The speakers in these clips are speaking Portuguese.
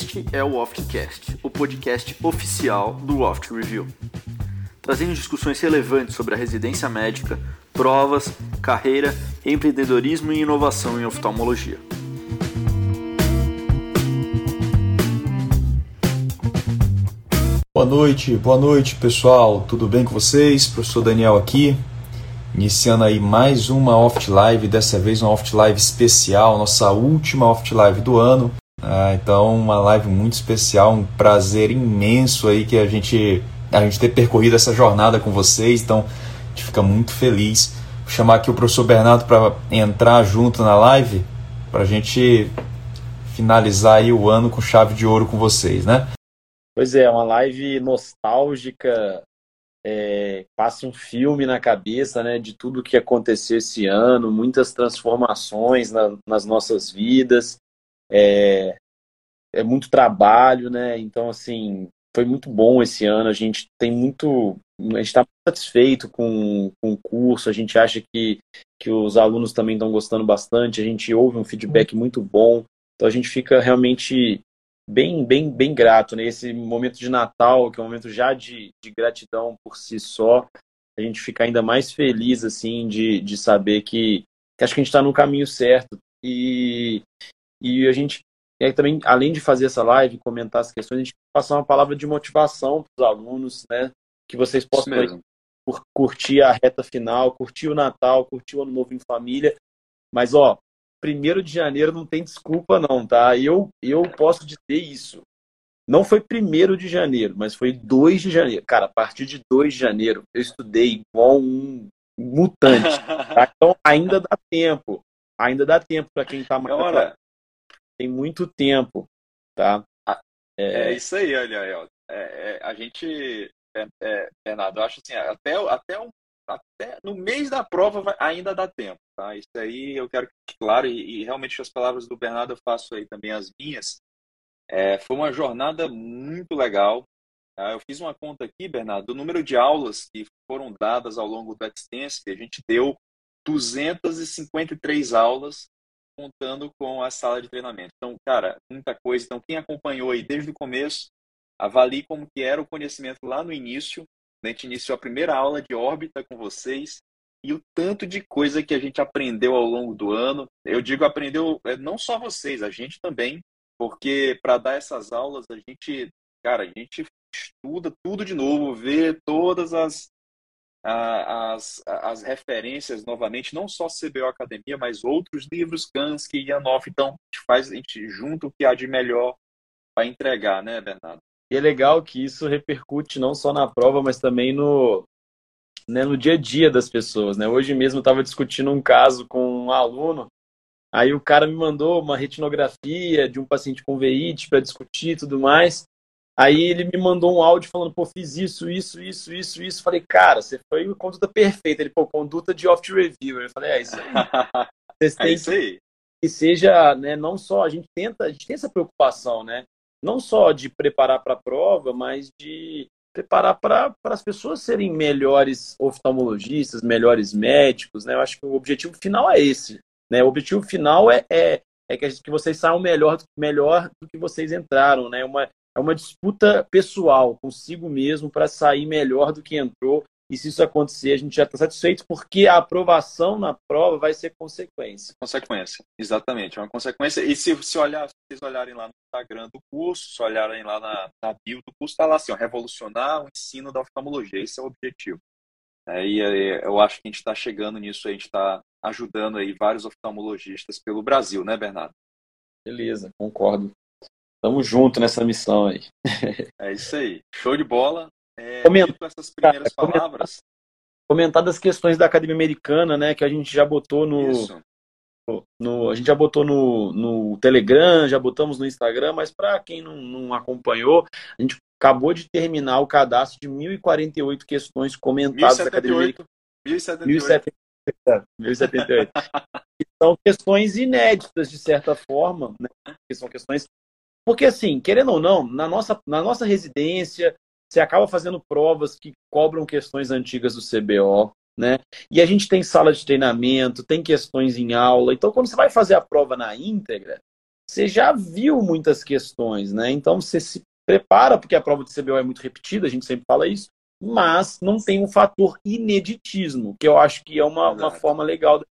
Este é o Oftcast, o podcast oficial do Oft Review, trazendo discussões relevantes sobre a residência médica, provas, carreira, empreendedorismo e inovação em oftalmologia. Boa noite, boa noite pessoal, tudo bem com vocês? Professor Daniel aqui, iniciando aí mais uma Oft Live, dessa vez uma Oft Live especial, nossa última Oft Live do ano. Ah, então, uma live muito especial, um prazer imenso aí que a gente, a gente ter percorrido essa jornada com vocês, então a gente fica muito feliz. Vou chamar aqui o professor Bernardo para entrar junto na live, para a gente finalizar aí o ano com chave de ouro com vocês, né? Pois é, uma live nostálgica, é, passa um filme na cabeça né, de tudo que aconteceu esse ano, muitas transformações na, nas nossas vidas, é, é muito trabalho, né? Então, assim, foi muito bom esse ano. A gente tem muito. A gente está satisfeito com, com o curso, a gente acha que, que os alunos também estão gostando bastante, a gente ouve um feedback muito bom. Então a gente fica realmente bem, bem, bem grato nesse né? momento de Natal, que é um momento já de, de gratidão por si só. A gente fica ainda mais feliz assim de, de saber que, que acho que a gente está no caminho certo e, e a gente e também, além de fazer essa live, comentar as questões, a gente passar uma palavra de motivação para os alunos, né? Que vocês possam curtir a reta final, curtir o Natal, curtir o Ano Novo em família. Mas, ó, primeiro de janeiro não tem desculpa não, tá? Eu, eu posso dizer isso. Não foi primeiro de janeiro, mas foi 2 de janeiro. Cara, a partir de 2 de janeiro, eu estudei igual um mutante. Tá? Então, ainda dá tempo. Ainda dá tempo para quem está mais. Agora, tem muito tempo, tá? É, é isso aí, olha, é, é, a gente, é, é, Bernardo, eu acho assim, até, até, um, até no mês da prova vai, ainda dá tempo, tá? Isso aí eu quero que claro, e, e, realmente as palavras do Bernardo eu faço aí também as minhas. É, foi uma jornada muito legal. Tá? Eu fiz uma conta aqui, Bernardo, do número de aulas que foram dadas ao longo do Extensive. A gente deu 253 aulas contando com a sala de treinamento. Então, cara, muita coisa. Então, quem acompanhou aí desde o começo, avalie como que era o conhecimento lá no início. A gente iniciou a primeira aula de órbita com vocês e o tanto de coisa que a gente aprendeu ao longo do ano. Eu digo aprendeu é, não só vocês, a gente também, porque para dar essas aulas a gente, cara, a gente estuda tudo de novo, vê todas as as, as referências novamente, não só CBO Academia, mas outros livros, Kansky e Yanoff. Então, a gente faz, a gente junta o que há de melhor para entregar, né, Bernardo? E é legal que isso repercute não só na prova, mas também no, né, no dia a dia das pessoas. Né? Hoje mesmo eu estava discutindo um caso com um aluno, aí o cara me mandou uma retinografia de um paciente com veíte para discutir e tudo mais. Aí ele me mandou um áudio falando, pô, fiz isso, isso, isso, isso, isso. Falei, cara, você foi uma conduta perfeita. Ele, pô, conduta de off review. Eu falei, é isso aí. Vocês têm é isso aí. Que seja, né, não só, a gente tenta, a gente tem essa preocupação, né? Não só de preparar para a prova, mas de preparar para as pessoas serem melhores oftalmologistas, melhores médicos, né? Eu acho que o objetivo final é esse, né? O objetivo final é, é, é que, que vocês saiam melhor, melhor do que vocês entraram, né? Uma, é uma disputa pessoal consigo mesmo para sair melhor do que entrou. E se isso acontecer, a gente já está satisfeito, porque a aprovação na prova vai ser consequência. Consequência, exatamente. É uma consequência. E se, se, olhar, se vocês olharem lá no Instagram do curso, se olharem lá na, na bio do curso, está lá assim, ó, revolucionar o ensino da oftalmologia. Esse é o objetivo. É, e eu acho que a gente está chegando nisso, a gente está ajudando aí vários oftalmologistas pelo Brasil, né, Bernardo? Beleza, concordo. Tamo junto nessa missão aí. É isso aí. Show de bola. É, comentar, essas primeiras cara, palavras. Comentar das questões da Academia Americana, né? Que a gente já botou no. no, no a gente já botou no, no Telegram, já botamos no Instagram, mas para quem não, não acompanhou, a gente acabou de terminar o cadastro de 1048 questões comentadas 1078, da Academia Americana. 1078. 1078. são questões inéditas, de certa forma, né? que são questões porque, assim, querendo ou não, na nossa, na nossa residência, você acaba fazendo provas que cobram questões antigas do CBO, né? E a gente tem sala de treinamento, tem questões em aula. Então, quando você vai fazer a prova na íntegra, você já viu muitas questões, né? Então você se prepara, porque a prova de CBO é muito repetida, a gente sempre fala isso, mas não tem um fator ineditismo, que eu acho que é uma, uma forma legal de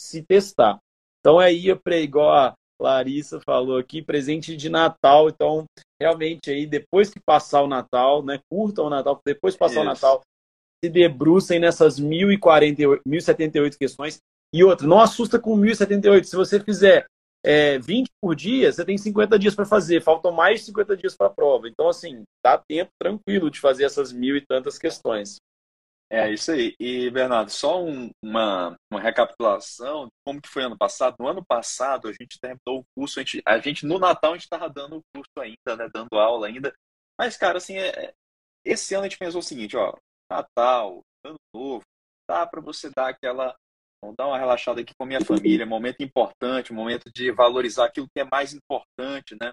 se testar. Então aí, igual a Larissa falou aqui, presente de Natal. Então, realmente aí, depois que passar o Natal, né? Curtam o Natal, depois que passar Isso. o Natal, se debrucem nessas 1048, 1078 questões. E outra, não assusta com 1078. Se você fizer é, 20 por dia, você tem 50 dias para fazer. Faltam mais de 50 dias para a prova. Então, assim, dá tempo tranquilo de fazer essas mil e tantas questões. É isso aí. E, Bernardo, só um, uma, uma recapitulação como que foi ano passado. No ano passado, a gente terminou o curso, a gente, a gente no Natal, a gente estava dando o curso ainda, né, dando aula ainda. Mas, cara, assim, é, é, esse ano a gente pensou o seguinte, ó, Natal, Ano Novo, dá para você dar aquela, dar uma relaxada aqui com a minha família, momento importante, momento de valorizar aquilo que é mais importante, né?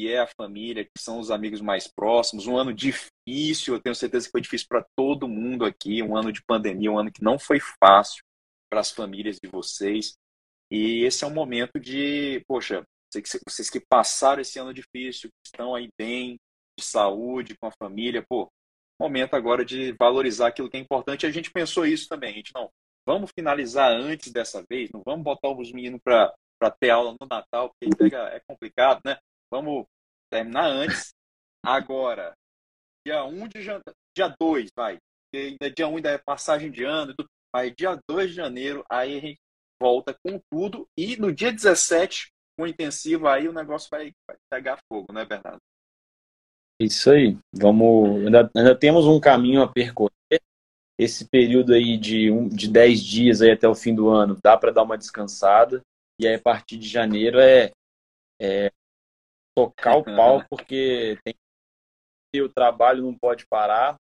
Que é a família, que são os amigos mais próximos. Um ano difícil, eu tenho certeza que foi difícil para todo mundo aqui. Um ano de pandemia, um ano que não foi fácil para as famílias de vocês. E esse é um momento de, poxa, vocês que passaram esse ano difícil, que estão aí bem, de saúde, com a família, pô, momento agora de valorizar aquilo que é importante. A gente pensou isso também. A gente não, vamos finalizar antes dessa vez, não vamos botar os meninos para ter aula no Natal, porque é complicado, né? Vamos terminar antes. Agora, dia 1 de janeiro, dia 2, vai. Ainda dia 1 ainda é passagem de ano, tudo. Aí dia 2 de janeiro, aí a gente volta com tudo. E no dia 17, com intensivo, aí o negócio vai, vai pegar fogo, né, Bernardo? Isso aí. Vamos. Ainda, ainda temos um caminho a percorrer. Esse período aí de, um, de 10 dias aí até o fim do ano dá para dar uma descansada. E aí, a partir de janeiro é, é tocar o pau, porque tem o trabalho não pode parar.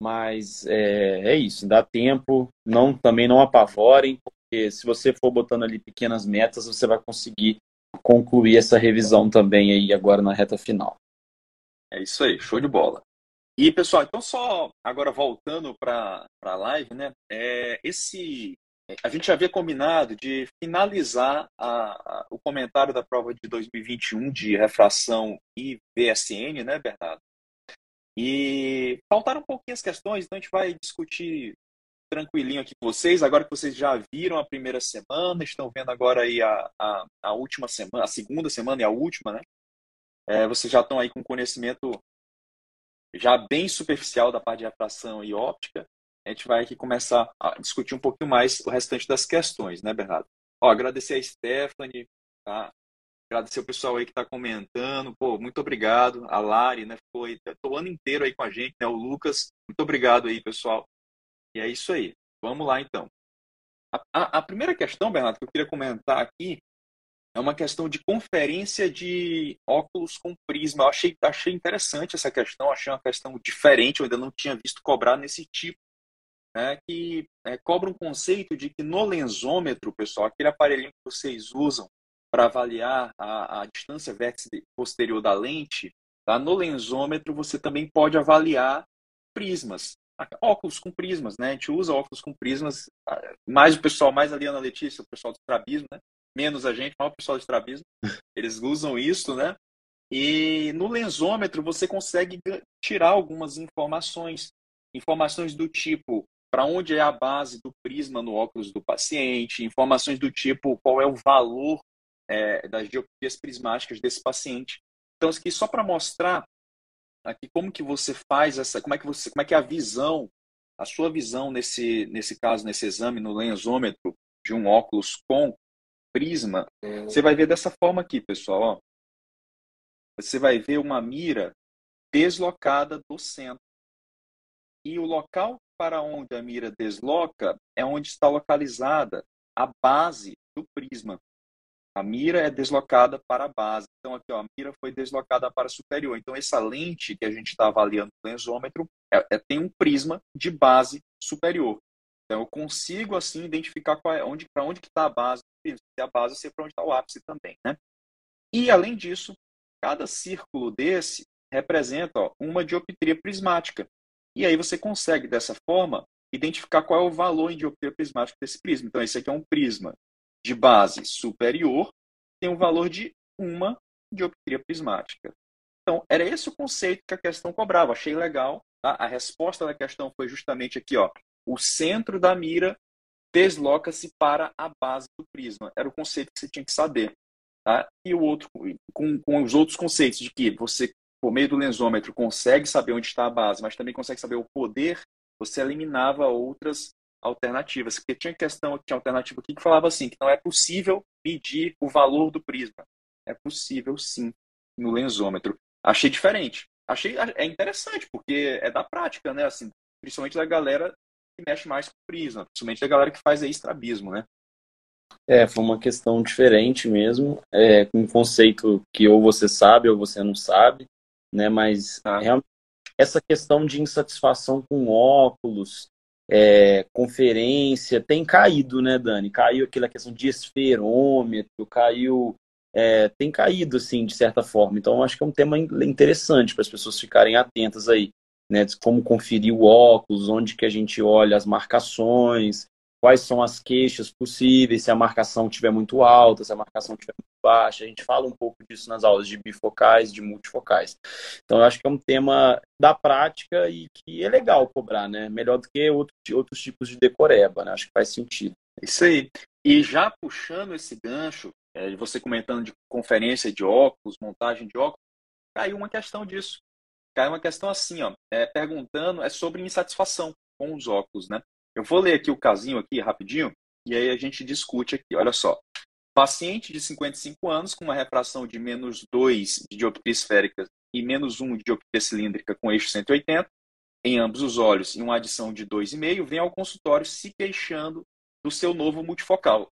Mas é, é isso, dá tempo, não também não apavorem, porque se você for botando ali pequenas metas, você vai conseguir concluir essa revisão também aí agora na reta final. É isso aí, show de bola. E pessoal, então só agora voltando para a live, né? É, esse a gente havia combinado de finalizar a, a, o comentário da prova de 2021 de refração e VSN, né, Bernardo? E faltaram um pouquinho as questões, então a gente vai discutir tranquilinho aqui com vocês. Agora que vocês já viram a primeira semana, estão vendo agora aí a, a, a última semana, a segunda semana e a última, né? É, vocês já estão aí com conhecimento já bem superficial da parte de refração e óptica a gente vai aqui começar a discutir um pouquinho mais o restante das questões, né, Bernardo? Ó, agradecer a Stephanie, tá? Agradecer o pessoal aí que está comentando. Pô, muito obrigado. A Lari, né? Foi o ano inteiro aí com a gente, né? O Lucas. Muito obrigado aí, pessoal. E é isso aí. Vamos lá, então. A, a, a primeira questão, Bernardo, que eu queria comentar aqui é uma questão de conferência de óculos com prisma. Eu achei, achei interessante essa questão, achei uma questão diferente, eu ainda não tinha visto cobrar nesse tipo né, que é, cobra um conceito de que no lensômetro, pessoal, aquele aparelhinho que vocês usam para avaliar a, a distância vértice posterior da lente, tá? no lensômetro você também pode avaliar prismas, óculos com prismas, né? A gente usa óculos com prismas, mais o pessoal, mais ali Ana Letícia, o pessoal do estrabismo, né? Menos a gente, mais o pessoal do estrabismo, eles usam isso, né? E no lensômetro você consegue tirar algumas informações, informações do tipo para onde é a base do prisma no óculos do paciente, informações do tipo qual é o valor é, das dioptrias prismáticas desse paciente. Então, aqui só para mostrar aqui como que você faz essa, como é que você, como é que é a visão, a sua visão nesse nesse caso, nesse exame no lensômetro de um óculos com prisma, você vai ver dessa forma aqui, pessoal. Ó. Você vai ver uma mira deslocada do centro. E o local para onde a mira desloca é onde está localizada a base do prisma. A mira é deslocada para a base. Então, aqui, ó, a mira foi deslocada para superior. Então, essa lente que a gente está avaliando no lensômetro é, é, tem um prisma de base superior. Então, eu consigo, assim, identificar é, onde, para onde está a base do prisma. E a base ser para onde está o ápice também. Né? E, além disso, cada círculo desse representa ó, uma dioptria prismática. E aí você consegue, dessa forma, identificar qual é o valor em dioptria prismática desse prisma. Então, esse aqui é um prisma de base superior, tem um valor de uma dioptria prismática. Então, era esse o conceito que a questão cobrava. Achei legal. Tá? A resposta da questão foi justamente aqui, ó. O centro da mira desloca-se para a base do prisma. Era o conceito que você tinha que saber. Tá? E o outro, com, com os outros conceitos de que você, por meio do lensômetro, consegue saber onde está a base, mas também consegue saber o poder, você eliminava outras alternativas. Porque tinha questão, tinha alternativa aqui que falava assim, que não é possível medir o valor do prisma. É possível sim no lensômetro. Achei diferente. Achei é interessante, porque é da prática, né? Assim, principalmente da galera que mexe mais com prisma, principalmente da galera que faz aí estrabismo, né? É, foi uma questão diferente mesmo, é, um conceito que ou você sabe ou você não sabe, né? Mas ah. realmente essa questão de insatisfação com óculos, é, conferência, tem caído, né, Dani? Caiu aquela questão de esferômetro, caiu. É, tem caído, assim, de certa forma. Então, acho que é um tema interessante para as pessoas ficarem atentas aí né, de como conferir o óculos, onde que a gente olha as marcações, quais são as queixas possíveis, se a marcação estiver muito alta, se a marcação estiver baixa. A gente fala um pouco disso nas aulas de bifocais, de multifocais. Então, eu acho que é um tema da prática e que é legal cobrar, né? Melhor do que outro, outros tipos de decoreba, né? Acho que faz sentido. Isso aí. E já puxando esse gancho, é, você comentando de conferência de óculos, montagem de óculos, caiu uma questão disso cai uma questão assim, ó, é, perguntando é sobre insatisfação com os óculos, né? Eu vou ler aqui o casinho aqui rapidinho e aí a gente discute aqui. Olha só. Paciente de 55 anos com uma refração de menos 2 de dioptria esférica e menos 1 de dioptria cilíndrica com eixo 180 em ambos os olhos e uma adição de 2,5 vem ao consultório se queixando do seu novo multifocal.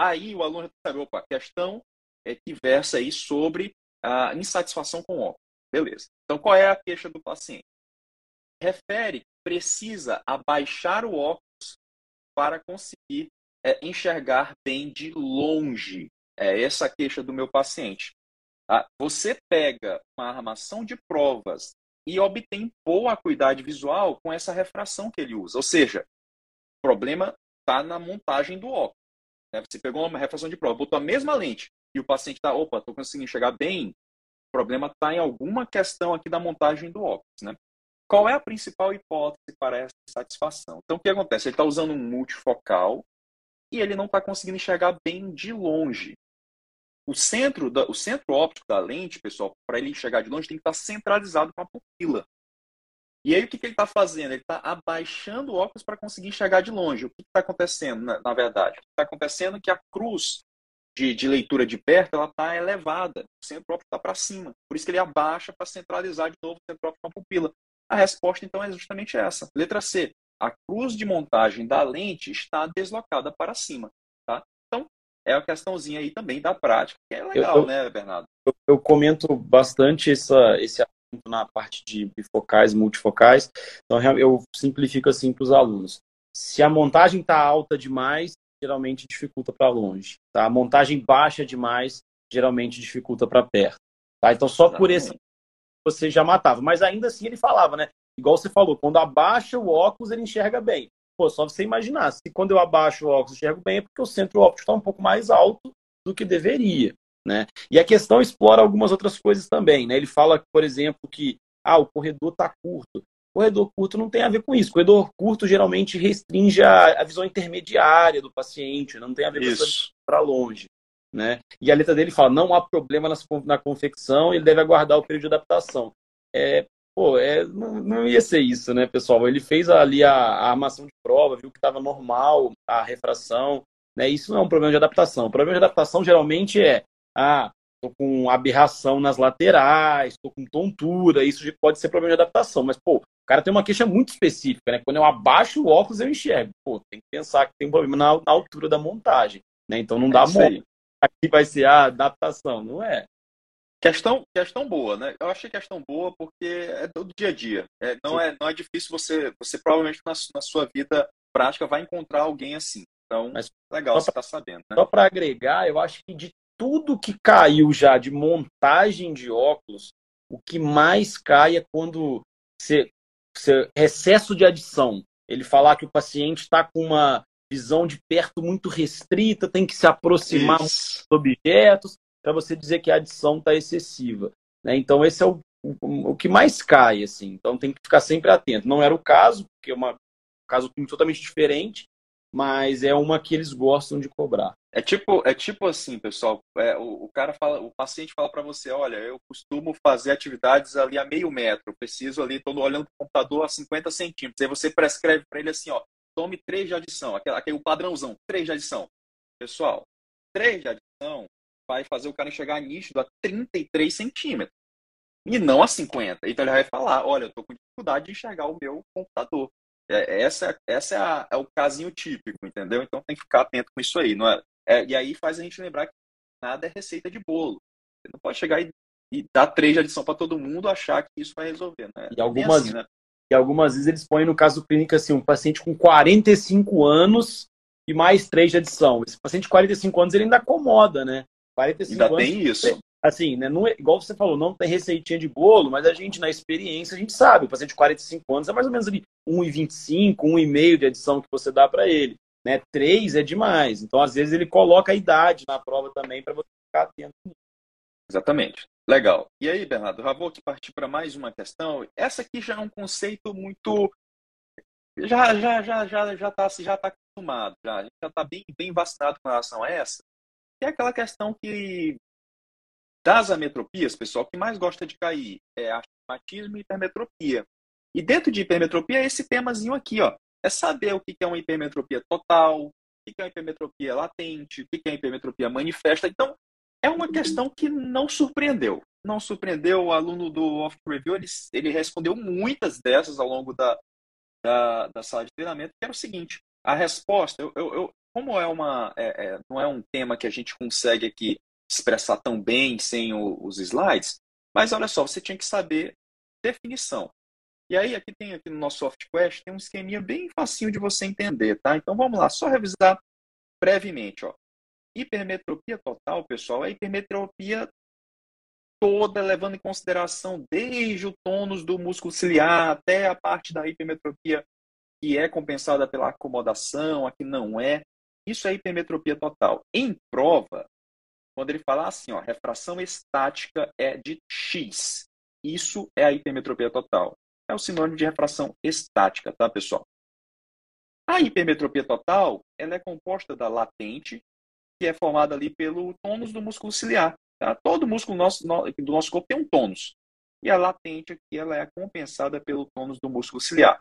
Aí o aluno sabe, opa, a questão é que versa aí sobre a insatisfação com óculos. Beleza. Então, qual é a queixa do paciente? Refere que precisa abaixar o óculos para conseguir é, enxergar bem de longe. É essa a queixa do meu paciente. Tá? Você pega uma armação de provas e obtém boa acuidade visual com essa refração que ele usa. Ou seja, o problema está na montagem do óculos. Né? Você pegou uma refração de prova, botou a mesma lente e o paciente está, opa, estou conseguindo enxergar bem, o problema está em alguma questão aqui da montagem do óculos, né? Qual é a principal hipótese para essa satisfação? Então, o que acontece? Ele está usando um multifocal e ele não está conseguindo enxergar bem de longe. O centro, da, o centro óptico da lente, pessoal, para ele enxergar de longe, tem que estar tá centralizado com a pupila. E aí, o que, que ele está fazendo? Ele está abaixando o óculos para conseguir enxergar de longe. O que está acontecendo, na, na verdade? O que está acontecendo é que a cruz de, de leitura de perto, ela está elevada, o centro óptico está para cima. Por isso que ele abaixa para centralizar de novo o centro óptico com a pupila. A resposta, então, é justamente essa. Letra C. A cruz de montagem da lente está deslocada para cima. Tá? Então, é a questãozinha aí também da prática, que é legal, eu, né, Bernardo? Eu, eu, comento bastante essa, esse assunto na parte de bifocais, multifocais. Então, eu simplifico assim para os alunos. Se a montagem está alta demais, geralmente dificulta para longe. Tá? A montagem baixa demais geralmente dificulta para perto. Tá? Então, só por esse você já matava. Mas ainda assim ele falava, né? Igual você falou, quando abaixa o óculos, ele enxerga bem. Pô, só você imaginar, se quando eu abaixo o óculos enxergo bem, é porque o centro óptico está um pouco mais alto do que deveria. Né? E a questão explora algumas outras coisas também. Né? Ele fala, por exemplo, que ah, o corredor está curto. Corredor curto não tem a ver com isso. Corredor curto geralmente restringe a, a visão intermediária do paciente, não tem a ver com para longe. Né? E a letra dele fala: não há problema na, na confecção, ele deve aguardar o período de adaptação. É, pô, é, não, não ia ser isso, né, pessoal? Ele fez ali a, a armação de prova, viu que estava normal a refração. Né? Isso não é um problema de adaptação. O problema de adaptação geralmente é: ah, estou com aberração nas laterais, estou com tontura, isso pode ser problema de adaptação. Mas, pô, cara tem uma queixa muito específica, né? Quando eu abaixo o óculos, eu enxergo. Pô, tem que pensar que tem um problema na, na altura da montagem, né? Então não é dá é Aqui vai ser a adaptação, não é? Questão, questão boa, né? Eu achei questão boa porque é do dia a dia. É, não, é, não é difícil você, você provavelmente na, na sua vida prática vai encontrar alguém assim. Então, Mas, legal você estar tá sabendo. Né? Só para agregar, eu acho que de tudo que caiu já de montagem de óculos, o que mais cai é quando você excesso de adição. Ele falar que o paciente está com uma visão de perto muito restrita, tem que se aproximar dos objetos. Para você dizer que a adição está excessiva. Né? Então, esse é o, o, o, que mais cai. assim. Então, tem que ficar sempre atento. Não era o caso, porque é uma, um caso totalmente diferente, mas é uma que eles gostam de cobrar. É tipo, é tipo assim, pessoal, é, o, o, cara fala, o paciente fala para você, olha, eu costumo fazer atividades ali a meio metro, preciso ali, estou olhando para o computador a 50 centímetros. Aí você prescreve para ele assim, ó, tome três de adição, aquele, aquele padrãozão, três de adição. Pessoal, três de adição vai fazer o cara enxergar nítido a 33 centímetros e não a 50. Então ele vai falar, olha, eu estou com dificuldade de enxergar o meu computador. É, essa essa é, a, é, o casinho típico, entendeu? Então tem que ficar atento com isso aí. Não é? é? e aí faz a gente lembrar que nada é receita de bolo. Você não pode chegar e, e dar três de adição para todo mundo achar que isso vai resolver. Né? E, algumas, assim, né? e algumas vezes eles põem no caso clínico assim, um paciente com 45 anos e mais três de adição. Esse paciente de 45 anos ele ainda acomoda, né? 45 ainda anos, tem isso assim, né, não é, igual você falou, não tem receitinha de bolo, mas a gente, na experiência, a gente sabe, o paciente de 45 anos é mais ou menos ali 1,25, 1,5 de adição que você dá para ele. Né? 3 é demais. Então, às vezes, ele coloca a idade na prova também para você ficar atento. Exatamente. Legal. E aí, Bernardo, já vou partir para mais uma questão. Essa aqui já é um conceito muito. Já já já já já está já tá acostumado, já. A gente já está bem, bem vacinado com relação a essa. Que é aquela questão que das ametropias, pessoal, que mais gosta de cair é astigmatismo e hipermetropia. E dentro de hipermetropia é esse temazinho aqui, ó. É saber o que é uma hipermetropia total, o que é uma hipermetropia latente, o que é uma hipermetropia manifesta. Então, é uma questão que não surpreendeu. Não surpreendeu o aluno do Off Review, ele, ele respondeu muitas dessas ao longo da, da, da sala de treinamento, que era o seguinte, a resposta, eu, eu, eu como é uma, é, é, não é um tema que a gente consegue aqui expressar tão bem sem o, os slides, mas olha só, você tinha que saber definição. E aí, aqui tem aqui no nosso SoftQuest, tem um esqueminha bem facinho de você entender, tá? Então vamos lá, só revisar brevemente, ó. Hipermetropia total, pessoal, é hipermetropia toda, levando em consideração desde o tônus do músculo ciliar até a parte da hipermetropia que é compensada pela acomodação, a que não é. Isso é hipermetropia total. Em prova, quando ele fala assim, ó, refração estática é de X. Isso é a hipermetropia total. É o sinônimo de refração estática, tá, pessoal? A hipermetropia total, ela é composta da latente, que é formada ali pelo tônus do músculo ciliar. Tá? Todo músculo nosso, do nosso corpo tem um tônus. E a latente aqui, ela é compensada pelo tônus do músculo ciliar.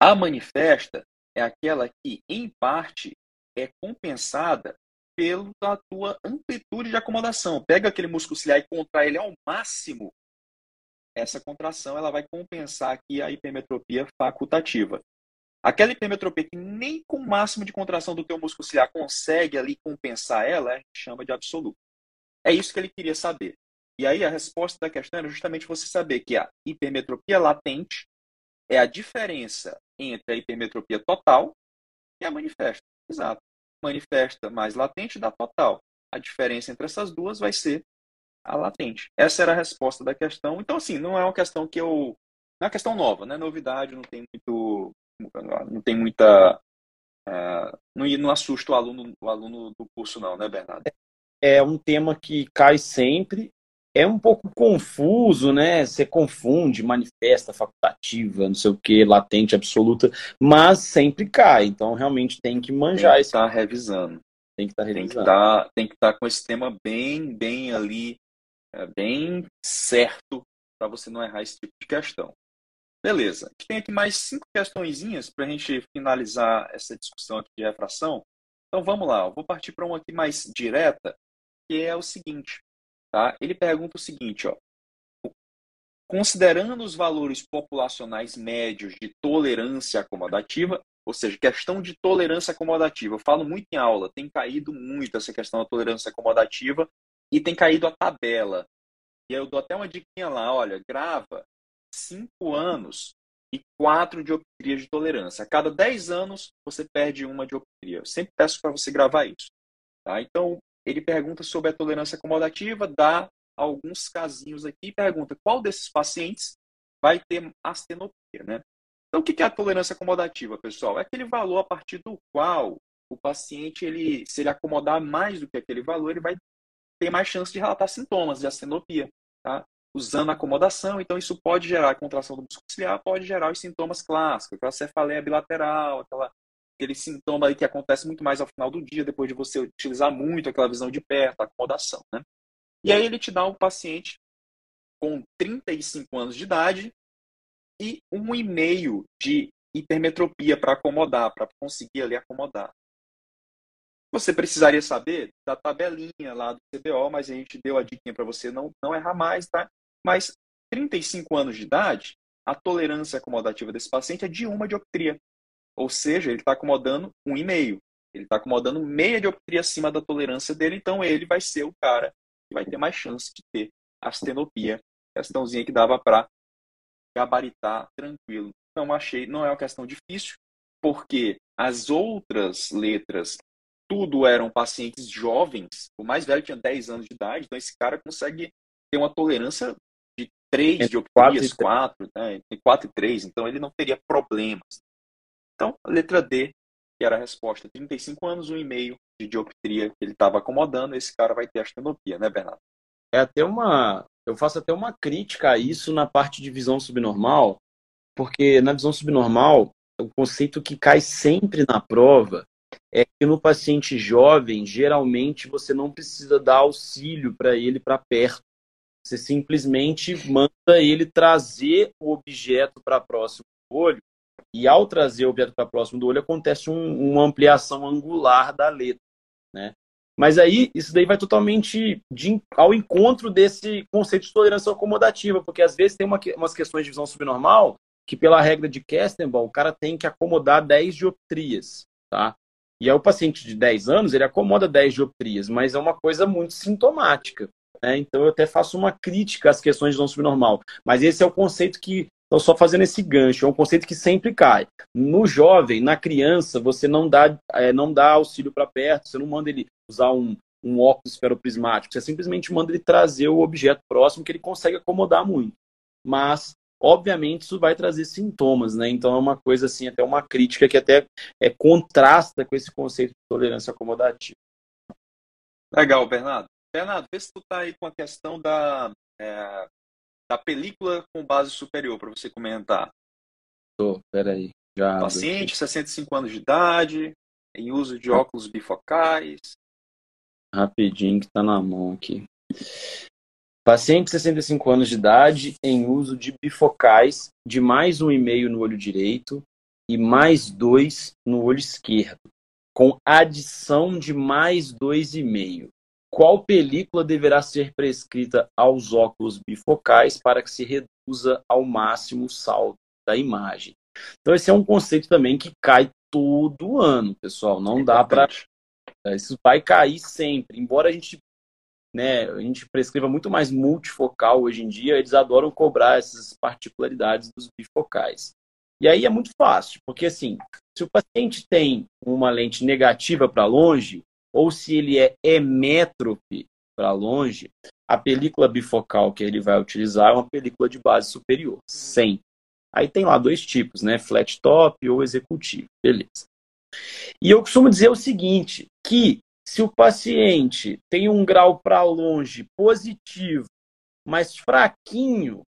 A manifesta é aquela que, em parte, é compensada pela tua amplitude de acomodação. Pega aquele músculo ciliar e contrai ele ao máximo. Essa contração ela vai compensar aqui a hipermetropia facultativa. Aquela hipermetropia que nem com o máximo de contração do teu músculo ciliar consegue ali compensar ela, chama de absoluto. É isso que ele queria saber. E aí a resposta da questão era justamente você saber que a hipermetropia latente é a diferença entre a hipermetropia total e a manifesta. Exato manifesta mais latente da total. A diferença entre essas duas vai ser a latente. Essa era a resposta da questão. Então, assim, não é uma questão que eu. Não é uma questão nova, não é novidade, não tem muito. Não tem muita. Uh, não, não assusta o aluno, o aluno do curso, não, né, Bernardo? É um tema que cai sempre é um pouco confuso, né? Você confunde manifesta, facultativa, não sei o que, latente, absoluta, mas sempre cai. Então realmente tem que manjar tem que estar tá revisando. Tem que estar tá revisando. Tem que estar tá, com esse tema bem, bem ali, é, bem certo para você não errar esse tipo de questão. Beleza. A gente tem aqui mais cinco questõezinhas para a gente finalizar essa discussão aqui de refração. Então vamos lá. Eu vou partir para uma aqui mais direta, que é o seguinte. Tá? Ele pergunta o seguinte, ó, considerando os valores populacionais médios de tolerância acomodativa, ou seja, questão de tolerância acomodativa, eu falo muito em aula, tem caído muito essa questão da tolerância acomodativa e tem caído a tabela. E eu dou até uma diquinha lá, olha, grava cinco anos e quatro dioptrias de tolerância. A cada dez anos você perde uma dioptria. Eu sempre peço para você gravar isso. Tá? Então, ele pergunta sobre a tolerância acomodativa, dá alguns casinhos aqui e pergunta qual desses pacientes vai ter astenopia, né? Então, o que é a tolerância acomodativa, pessoal? É aquele valor a partir do qual o paciente, ele, se ele acomodar mais do que aquele valor, ele vai ter mais chance de relatar sintomas de astenopia, tá? Usando acomodação, então isso pode gerar contração do músculo ciliar, pode gerar os sintomas clássicos, aquela cefaleia bilateral, aquela, aquele sintoma que acontece muito mais ao final do dia, depois de você utilizar muito aquela visão de perto, acomodação, né? E aí ele te dá um paciente com 35 anos de idade e um e meio de hipermetropia para acomodar, para conseguir ali acomodar. Você precisaria saber da tabelinha lá do CBO, mas a gente deu a dica para você não, não errar mais, tá? Mas 35 anos de idade, a tolerância acomodativa desse paciente é de uma dioptria. Ou seja, ele está acomodando um e meio. Ele está acomodando meia dioptria acima da tolerância dele, então ele vai ser o cara que vai ter mais chance de ter astenopia. Questãozinha que dava para gabaritar tranquilo. Não achei, não é uma questão difícil, porque as outras letras tudo eram pacientes jovens, o mais velho tinha 10 anos de idade, então esse cara consegue ter uma tolerância de 3 dioptrias, 4, né, entre 4 e 3, então ele não teria problemas. Então, letra D, que era a resposta, 35 anos, 1,5 de dioptria que ele estava acomodando, esse cara vai ter astenopia, né, Bernardo? É até uma. Eu faço até uma crítica a isso na parte de visão subnormal, porque na visão subnormal, o conceito que cai sempre na prova é que no paciente jovem, geralmente você não precisa dar auxílio para ele para perto. Você simplesmente manda ele trazer o objeto para próximo do olho, e ao trazer o objeto para próximo do olho, acontece um, uma ampliação angular da letra. Né? Mas aí, isso daí vai totalmente de, ao encontro desse conceito de tolerância acomodativa, porque às vezes tem uma, umas questões de visão subnormal que, pela regra de Kestenbaum, o cara tem que acomodar 10 dioptrias. Tá? E aí o paciente de 10 anos, ele acomoda 10 dioptrias, mas é uma coisa muito sintomática. Né? Então eu até faço uma crítica às questões de visão subnormal. Mas esse é o conceito que, estou só fazendo esse gancho, é um conceito que sempre cai. No jovem, na criança, você não dá, é, não dá auxílio para perto, você não manda ele usar um, um óculos esferoprismático, você simplesmente manda ele trazer o objeto próximo que ele consegue acomodar muito. Mas obviamente isso vai trazer sintomas, né? Então é uma coisa assim, até uma crítica que até é, contrasta com esse conceito de tolerância acomodativa. Legal, Bernardo. Bernardo, vê se tu tá aí com a questão da, é, da película com base superior para você comentar. Tô, peraí. Já Paciente, 65 anos de idade, em uso de óculos bifocais. Rapidinho que tá na mão aqui. Paciente de 65 anos de idade em uso de bifocais de mais um e meio no olho direito e mais dois no olho esquerdo, com adição de mais dois e meio. Qual película deverá ser prescrita aos óculos bifocais para que se reduza ao máximo o saldo da imagem? Então esse é um conceito também que cai todo ano, pessoal. Não dá para isso vai cair sempre. Embora a gente né, a gente prescreva muito mais multifocal hoje em dia, eles adoram cobrar essas particularidades dos bifocais. E aí é muito fácil, porque assim, se o paciente tem uma lente negativa para longe, ou se ele é hemétrope para longe, a película bifocal que ele vai utilizar é uma película de base superior, sem. Aí tem lá dois tipos, né? Flat top ou executivo, beleza. E eu costumo dizer o seguinte, que se o paciente tem um grau para longe positivo, mas fraquinho,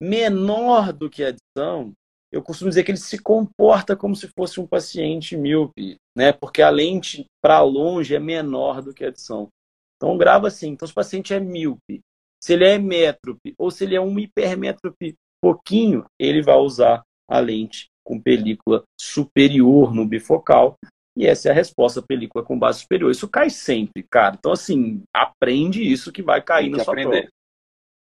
menor do que a adição, eu costumo dizer que ele se comporta como se fosse um paciente míope, né? Porque a lente para longe é menor do que a adição. Então grava assim. Então se o paciente é míope, se ele é métrope ou se ele é um hipermétrope pouquinho, ele vai usar a lente com película superior no bifocal e essa é a resposta, película com base superior. Isso cai sempre, cara. Então, assim, aprende isso que vai cair na sua aprender.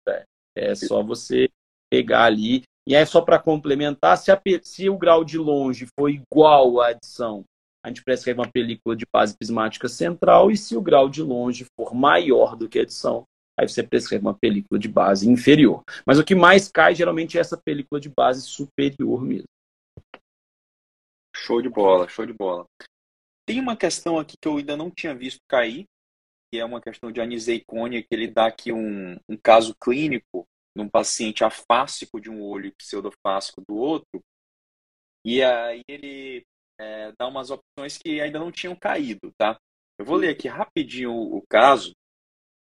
prova. É, é só você pegar ali. E aí, só para complementar, se, a, se o grau de longe for igual à adição, a gente prescreve uma película de base prismática central. E se o grau de longe for maior do que a adição, aí você prescreve uma película de base inferior. Mas o que mais cai, geralmente, é essa película de base superior mesmo. Show de bola, show de bola. Tem uma questão aqui que eu ainda não tinha visto cair, que é uma questão de aniseicônia, que ele dá aqui um, um caso clínico num paciente afásico de um olho e pseudofásico do outro, e aí ele é, dá umas opções que ainda não tinham caído, tá? Eu vou ler aqui rapidinho o, o caso,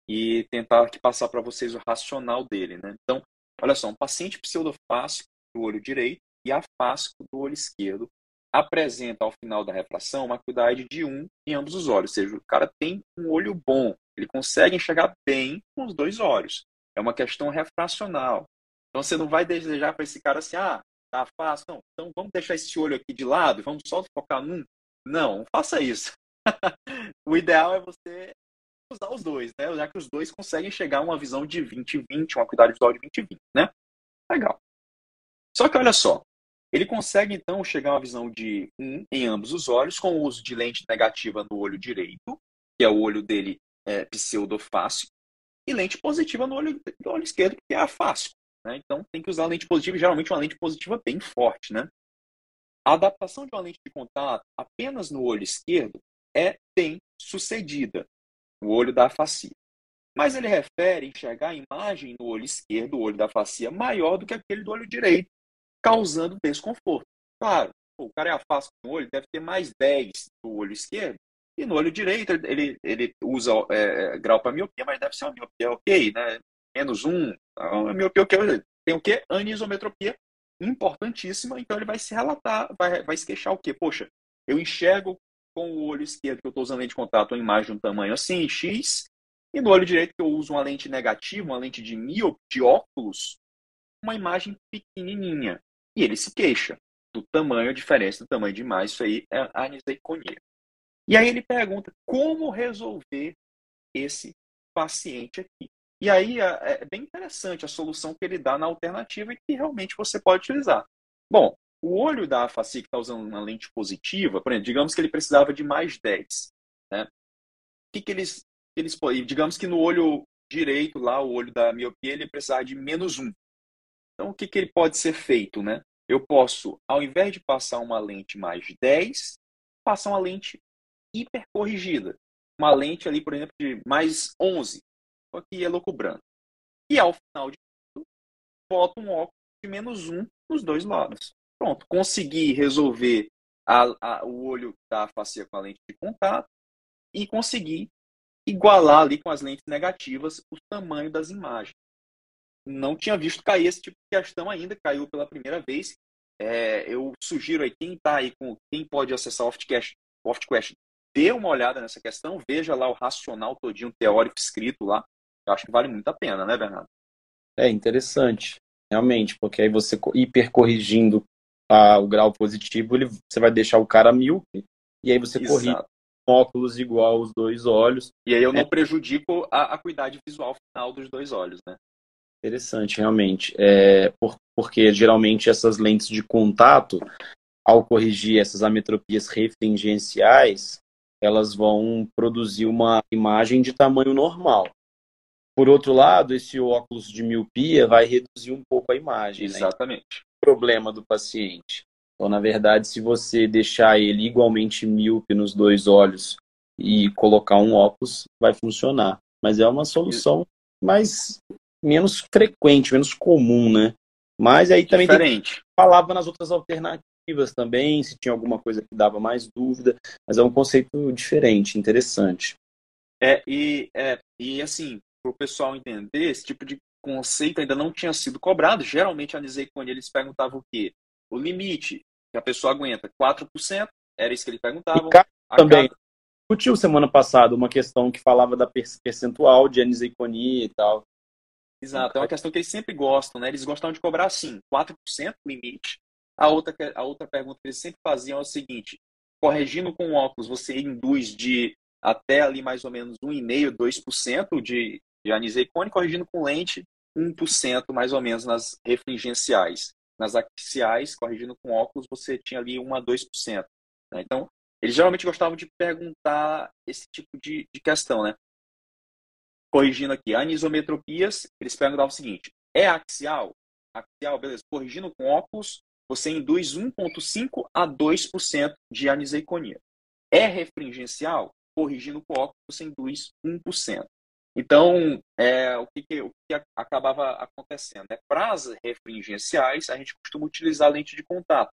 e tentar aqui passar para vocês o racional dele, né? Então, olha só, um paciente pseudofásico do olho direito e afásico do olho esquerdo apresenta ao final da refração uma acuidade de 1 em ambos os olhos, ou seja, o cara tem um olho bom, ele consegue enxergar bem com os dois olhos. É uma questão refracional. Então você não vai desejar para esse cara assim, ah, tá fácil, não, então vamos deixar esse olho aqui de lado e vamos só focar num. Não, não faça isso. o ideal é você usar os dois, né? Já que os dois conseguem chegar a uma visão de 20-20, uma acuidade visual de 20-20, né? Legal. Só que olha só, ele consegue então chegar a uma visão de 1 em ambos os olhos com o uso de lente negativa no olho direito, que é o olho dele é, pseudofácil, e lente positiva no olho, no olho esquerdo, que é afásico. Né? Então tem que usar lente positiva, geralmente uma lente positiva bem forte. Né? A adaptação de uma lente de contato apenas no olho esquerdo é bem sucedida, o olho da afasia. Mas ele refere enxergar a imagem no olho esquerdo, o olho da afasia, maior do que aquele do olho direito, causando desconforto. Claro, o cara é afásico no olho, deve ter mais 10 no olho esquerdo, e no olho direito ele, ele usa é, grau para miopia, mas deve ser uma miopia ok, né? Menos um, uma miopia ok. Tem o quê? Anisometropia importantíssima, então ele vai se relatar, vai, vai se queixar o quê? Poxa, eu enxergo com o olho esquerdo que eu estou usando lente de contato uma imagem de um tamanho assim, X, e no olho direito que eu uso uma lente negativa, uma lente de míope, de óculos, uma imagem pequenininha. E ele se queixa do tamanho, a diferença do tamanho de imagem, isso aí é a aniseikonia. E aí ele pergunta como resolver esse paciente aqui. E aí é, é bem interessante a solução que ele dá na alternativa e que realmente você pode utilizar. Bom, o olho da afasia que está usando uma lente positiva, por exemplo, digamos que ele precisava de mais 10. Né? O que, que eles, eles Digamos que no olho direito, lá, o olho da miopia, ele precisava de menos 1. Então, o que, que ele pode ser feito? Né? Eu posso, ao invés de passar uma lente mais 10, passar uma lente hipercorrigida. Uma lente ali, por exemplo, de mais 11. Aqui é louco branco. E ao final de tudo, boto um óculos de menos 1 nos dois lados. Pronto, consegui resolver a, a, o olho da facia com a lente de contato e consegui igualar ali com as lentes negativas o tamanho das imagens. Não tinha visto cair esse tipo de questão ainda, caiu pela primeira vez. É, eu sugiro aí, quem está aí com, quem pode acessar o OftQuest, dê uma olhada nessa questão, veja lá o racional todinho teórico escrito lá. Eu acho que vale muito a pena, né, Bernardo? É interessante, realmente, porque aí você hipercorrigindo a, o grau positivo, ele, você vai deixar o cara míope, e aí você Exato. corrige óculos igual aos dois olhos. E aí eu não é. prejudico a acuidade visual final dos dois olhos, né? Interessante, realmente. É, por, porque geralmente essas lentes de contato, ao corrigir essas ametropias referenciais, elas vão produzir uma imagem de tamanho normal. Por outro lado, esse óculos de miopia vai reduzir um pouco a imagem. Né? Exatamente. Né? problema do paciente. Então, na verdade, se você deixar ele igualmente míope nos dois olhos e colocar um óculos, vai funcionar. Mas é uma solução mais menos frequente, menos comum, né? Mas aí também Diferente. Tem, falava nas outras alternativas também, se tinha alguma coisa que dava mais dúvida, mas é um conceito diferente, interessante. É, e, é, e assim, para o pessoal entender, esse tipo de conceito ainda não tinha sido cobrado. Geralmente, a quando eles perguntavam o quê? O limite que a pessoa aguenta, 4%, era isso que eles perguntavam. Também cada... discutiu semana passada uma questão que falava da percentual de aniseikonia e tal. Exato, é uma questão que eles sempre gostam, né? Eles gostam de cobrar assim, 4% limite. A outra, a outra pergunta que eles sempre faziam é o seguinte: corrigindo com óculos, você induz de até ali mais ou menos 1,5%, 2% de, de aniseicone, corrigindo com lente, 1% mais ou menos nas refringenciais. Nas axiais, corrigindo com óculos, você tinha ali 1 a 2%. Né? Então, eles geralmente gostavam de perguntar esse tipo de, de questão, né? Corrigindo aqui, anisometropias, eles perguntavam o seguinte: é axial? Axial, beleza. Corrigindo com óculos, você induz 1,5% a 2% de aniseiconia. É refringencial? Corrigindo com óculos, você induz 1%. Então, é, o, que, o que acabava acontecendo? É, para as refringenciais, a gente costuma utilizar lente de contato.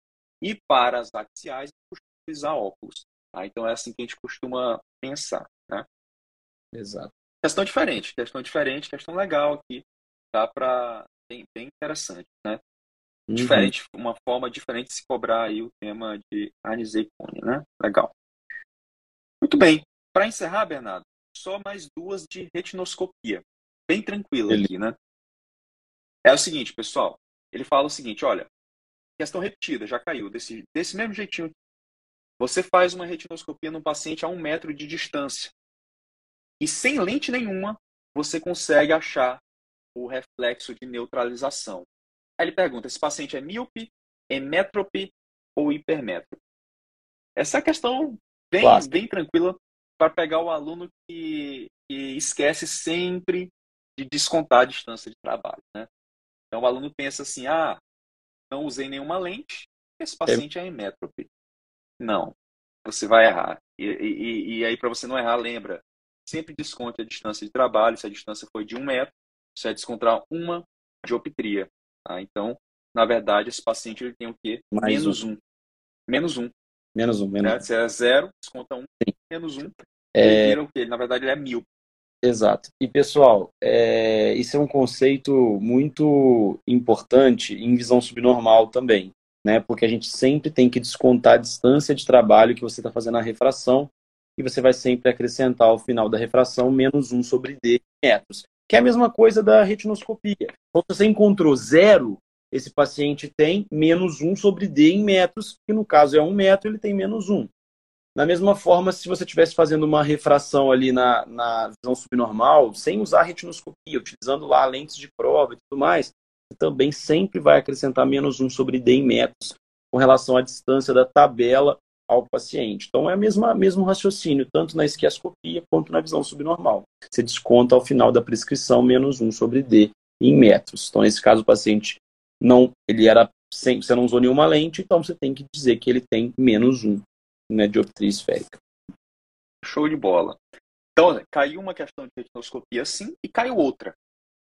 E para as axiais, a gente costuma utilizar óculos. Tá? Então, é assim que a gente costuma pensar. Né? Exato. questão diferente, questão diferente, questão legal aqui. Dá para bem, bem interessante, né? Uhum. Diferente, uma forma diferente de se cobrar aí o tema de Anisei Cone, né? Legal. Muito bem. Para encerrar, Bernardo, só mais duas de retinoscopia. Bem tranquilo Ele... aqui, né? É o seguinte, pessoal. Ele fala o seguinte, olha, questão repetida, já caiu, desse, desse mesmo jeitinho. Você faz uma retinoscopia num paciente a um metro de distância. E sem lente nenhuma, você consegue achar o reflexo de neutralização. Aí ele pergunta: esse paciente é míope, hemétrope ou hipermétrope? Essa é a questão bem, bem tranquila para pegar o aluno que, que, esquece sempre de descontar a distância de trabalho. Né? Então o aluno pensa assim: ah, não usei nenhuma lente, esse paciente é, é hemétrope. Não, você vai errar. E, e, e aí, para você não errar, lembra: sempre desconte a distância de trabalho. Se a distância foi de um metro, você vai descontar uma dioptria. Tá? Então, na verdade, esse paciente ele tem o quê? Mais menos um. um. Menos um. Menos um, menos né? um. Se é zero, desconta um, Sim. menos um. É... Ele vira o quê? Na verdade, ele é mil. Exato. E, pessoal, é... isso é um conceito muito importante em visão subnormal também, né? Porque a gente sempre tem que descontar a distância de trabalho que você está fazendo a refração e você vai sempre acrescentar ao final da refração menos um sobre D metros que é a mesma coisa da retinoscopia. Se você encontrou zero, esse paciente tem menos um sobre D em metros, que no caso é um metro, ele tem menos um. Da mesma forma, se você estivesse fazendo uma refração ali na, na visão subnormal, sem usar retinoscopia, utilizando lá lentes de prova e tudo mais, você também sempre vai acrescentar menos um sobre D em metros, com relação à distância da tabela ao paciente. Então é o mesmo, mesmo raciocínio, tanto na esquiascopia quanto na visão subnormal. Você desconta ao final da prescrição menos 1 sobre D em metros. Então, nesse caso, o paciente não, ele era sem, você não usou nenhuma lente, então você tem que dizer que ele tem menos 1 né, dioptria esférica. Show de bola. Então, caiu uma questão de retinoscopia sim e caiu outra.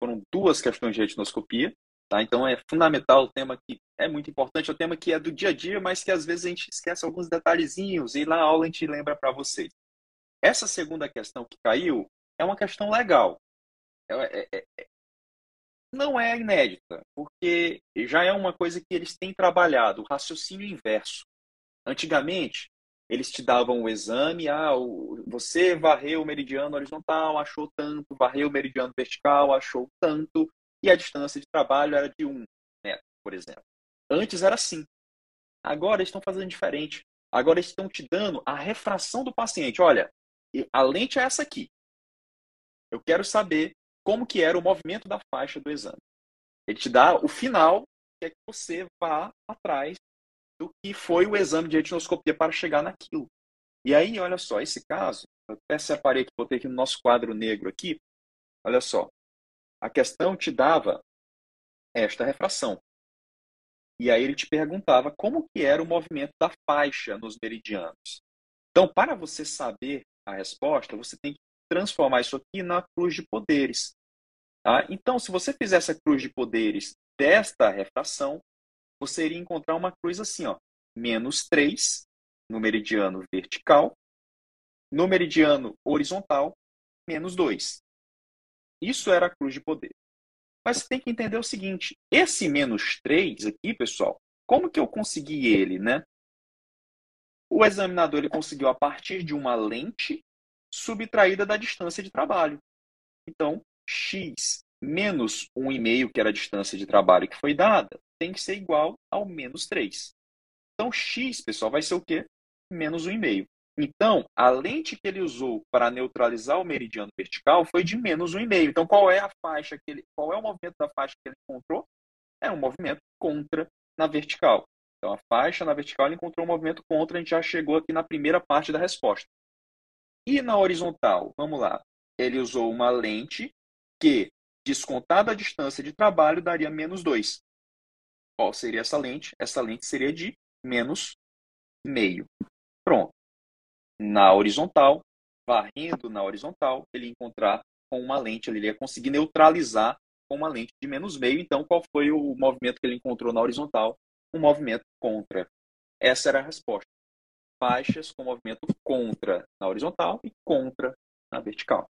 Foram duas questões de retinoscopia Tá? Então é fundamental o tema que é muito importante, é o tema que é do dia a dia, mas que às vezes a gente esquece alguns detalhezinhos e na aula a gente lembra para vocês. Essa segunda questão que caiu é uma questão legal. É, é, é, não é inédita, porque já é uma coisa que eles têm trabalhado, o raciocínio inverso. Antigamente, eles te davam o exame, ah, o, você varreu o meridiano horizontal, achou tanto, varreu o meridiano vertical, achou tanto, e a distância de trabalho era de um metro, por exemplo. Antes era assim. Agora eles estão fazendo diferente. Agora eles estão te dando a refração do paciente. Olha, a lente é essa aqui. Eu quero saber como que era o movimento da faixa do exame. Ele te dá o final, que é que você vá atrás do que foi o exame de retinoscopia para chegar naquilo. E aí, olha só, esse caso, eu até separei aqui, botei aqui no nosso quadro negro aqui. Olha só, a questão te dava esta refração. E aí ele te perguntava como que era o movimento da faixa nos meridianos. Então, para você saber a resposta, você tem que transformar isso aqui na cruz de poderes. Tá? Então, se você fizesse a cruz de poderes desta refração, você iria encontrar uma cruz assim, ó, menos 3 no meridiano vertical, no meridiano horizontal, menos 2. Isso era a cruz de poder. Mas você tem que entender o seguinte: esse menos 3 aqui, pessoal, como que eu consegui ele, né? O examinador ele conseguiu a partir de uma lente subtraída da distância de trabalho. Então, x menos 1,5, que era a distância de trabalho que foi dada, tem que ser igual ao menos 3. Então, x, pessoal, vai ser o quê? Menos 1,5. Então, a lente que ele usou para neutralizar o meridiano vertical foi de menos 1,5. Então, qual é a faixa que ele, qual é o movimento da faixa que ele encontrou? É um movimento contra na vertical. Então, a faixa na vertical ele encontrou um movimento contra, a gente já chegou aqui na primeira parte da resposta. E na horizontal, vamos lá. Ele usou uma lente que, descontada a distância de trabalho, daria menos 2. Qual seria essa lente? Essa lente seria de menos meio. Pronto na horizontal, varrendo na horizontal, ele ia encontrar com uma lente, ele ia conseguir neutralizar com uma lente de menos meio. Então, qual foi o movimento que ele encontrou na horizontal? Um movimento contra. Essa era a resposta. Faixas com movimento contra na horizontal e contra na vertical.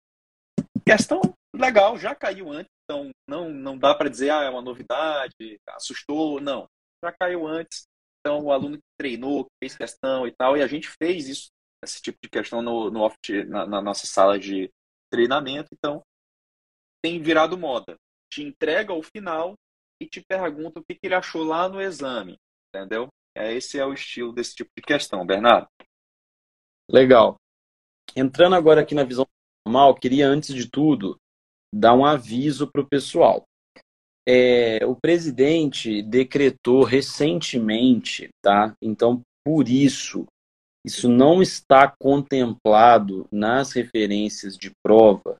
questão legal, já caiu antes, então não, não dá para dizer, ah, é uma novidade, assustou, não. Já caiu antes, então o aluno treinou, fez questão e tal, e a gente fez isso, esse tipo de questão no, no off, na, na nossa sala de treinamento, então tem virado moda. Te entrega o final e te pergunta o que, que ele achou lá no exame, entendeu? É, esse é o estilo desse tipo de questão, Bernardo. Legal. Entrando agora aqui na visão normal, queria antes de tudo dar um aviso para o pessoal. É, o presidente decretou recentemente, tá? Então, por isso, isso não está contemplado nas referências de prova,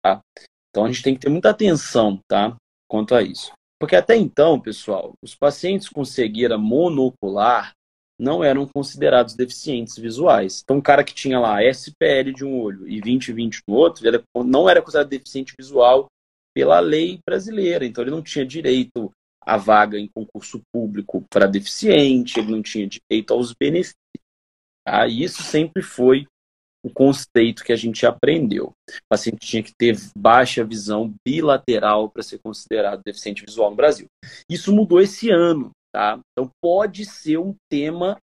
tá? Então, a gente tem que ter muita atenção, tá? Quanto a isso. Porque até então, pessoal, os pacientes com cegueira monocular não eram considerados deficientes visuais. Então, um cara que tinha lá SPL de um olho e 20-20 no outro, ele não era considerado deficiente visual pela lei brasileira. Então, ele não tinha direito à vaga em concurso público para deficiente, ele não tinha direito aos benefícios. Isso sempre foi o conceito que a gente aprendeu. O paciente tinha que ter baixa visão bilateral para ser considerado deficiente visual no Brasil. Isso mudou esse ano, tá? Então pode ser um tema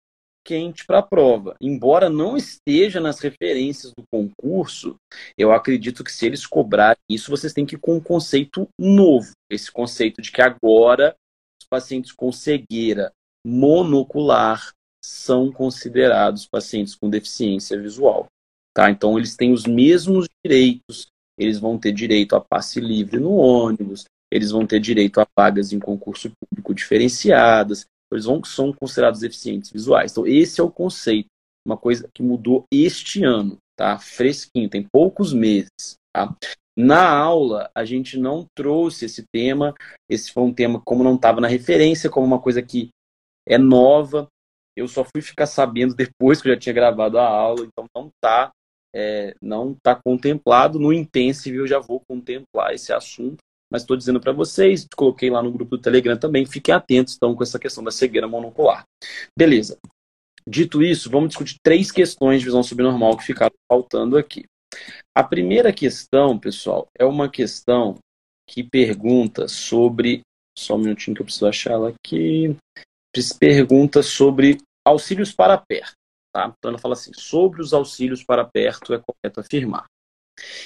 quente para a prova. Embora não esteja nas referências do concurso, eu acredito que se eles cobrarem isso, vocês têm que ir com um conceito novo. Esse conceito de que agora os pacientes com cegueira monocular são considerados pacientes com deficiência visual. Tá? Então, eles têm os mesmos direitos, eles vão ter direito a passe livre no ônibus, eles vão ter direito a vagas em concurso público diferenciadas, eles vão, são considerados deficientes visuais. Então, esse é o conceito, uma coisa que mudou este ano, tá? Fresquinho, tem poucos meses, tá? Na aula, a gente não trouxe esse tema, esse foi um tema como não estava na referência, como uma coisa que é nova. Eu só fui ficar sabendo depois que eu já tinha gravado a aula, então não está é, não está contemplado. No Intensive eu já vou contemplar esse assunto, mas estou dizendo para vocês, coloquei lá no grupo do Telegram também, fiquem atentos então com essa questão da cegueira monocular. Beleza. Dito isso, vamos discutir três questões de visão subnormal que ficaram faltando aqui. A primeira questão, pessoal, é uma questão que pergunta sobre. Só um minutinho que eu preciso achar ela aqui. Pergunta sobre auxílios para perto. Tá? Então ela fala assim: sobre os auxílios para perto é correto afirmar.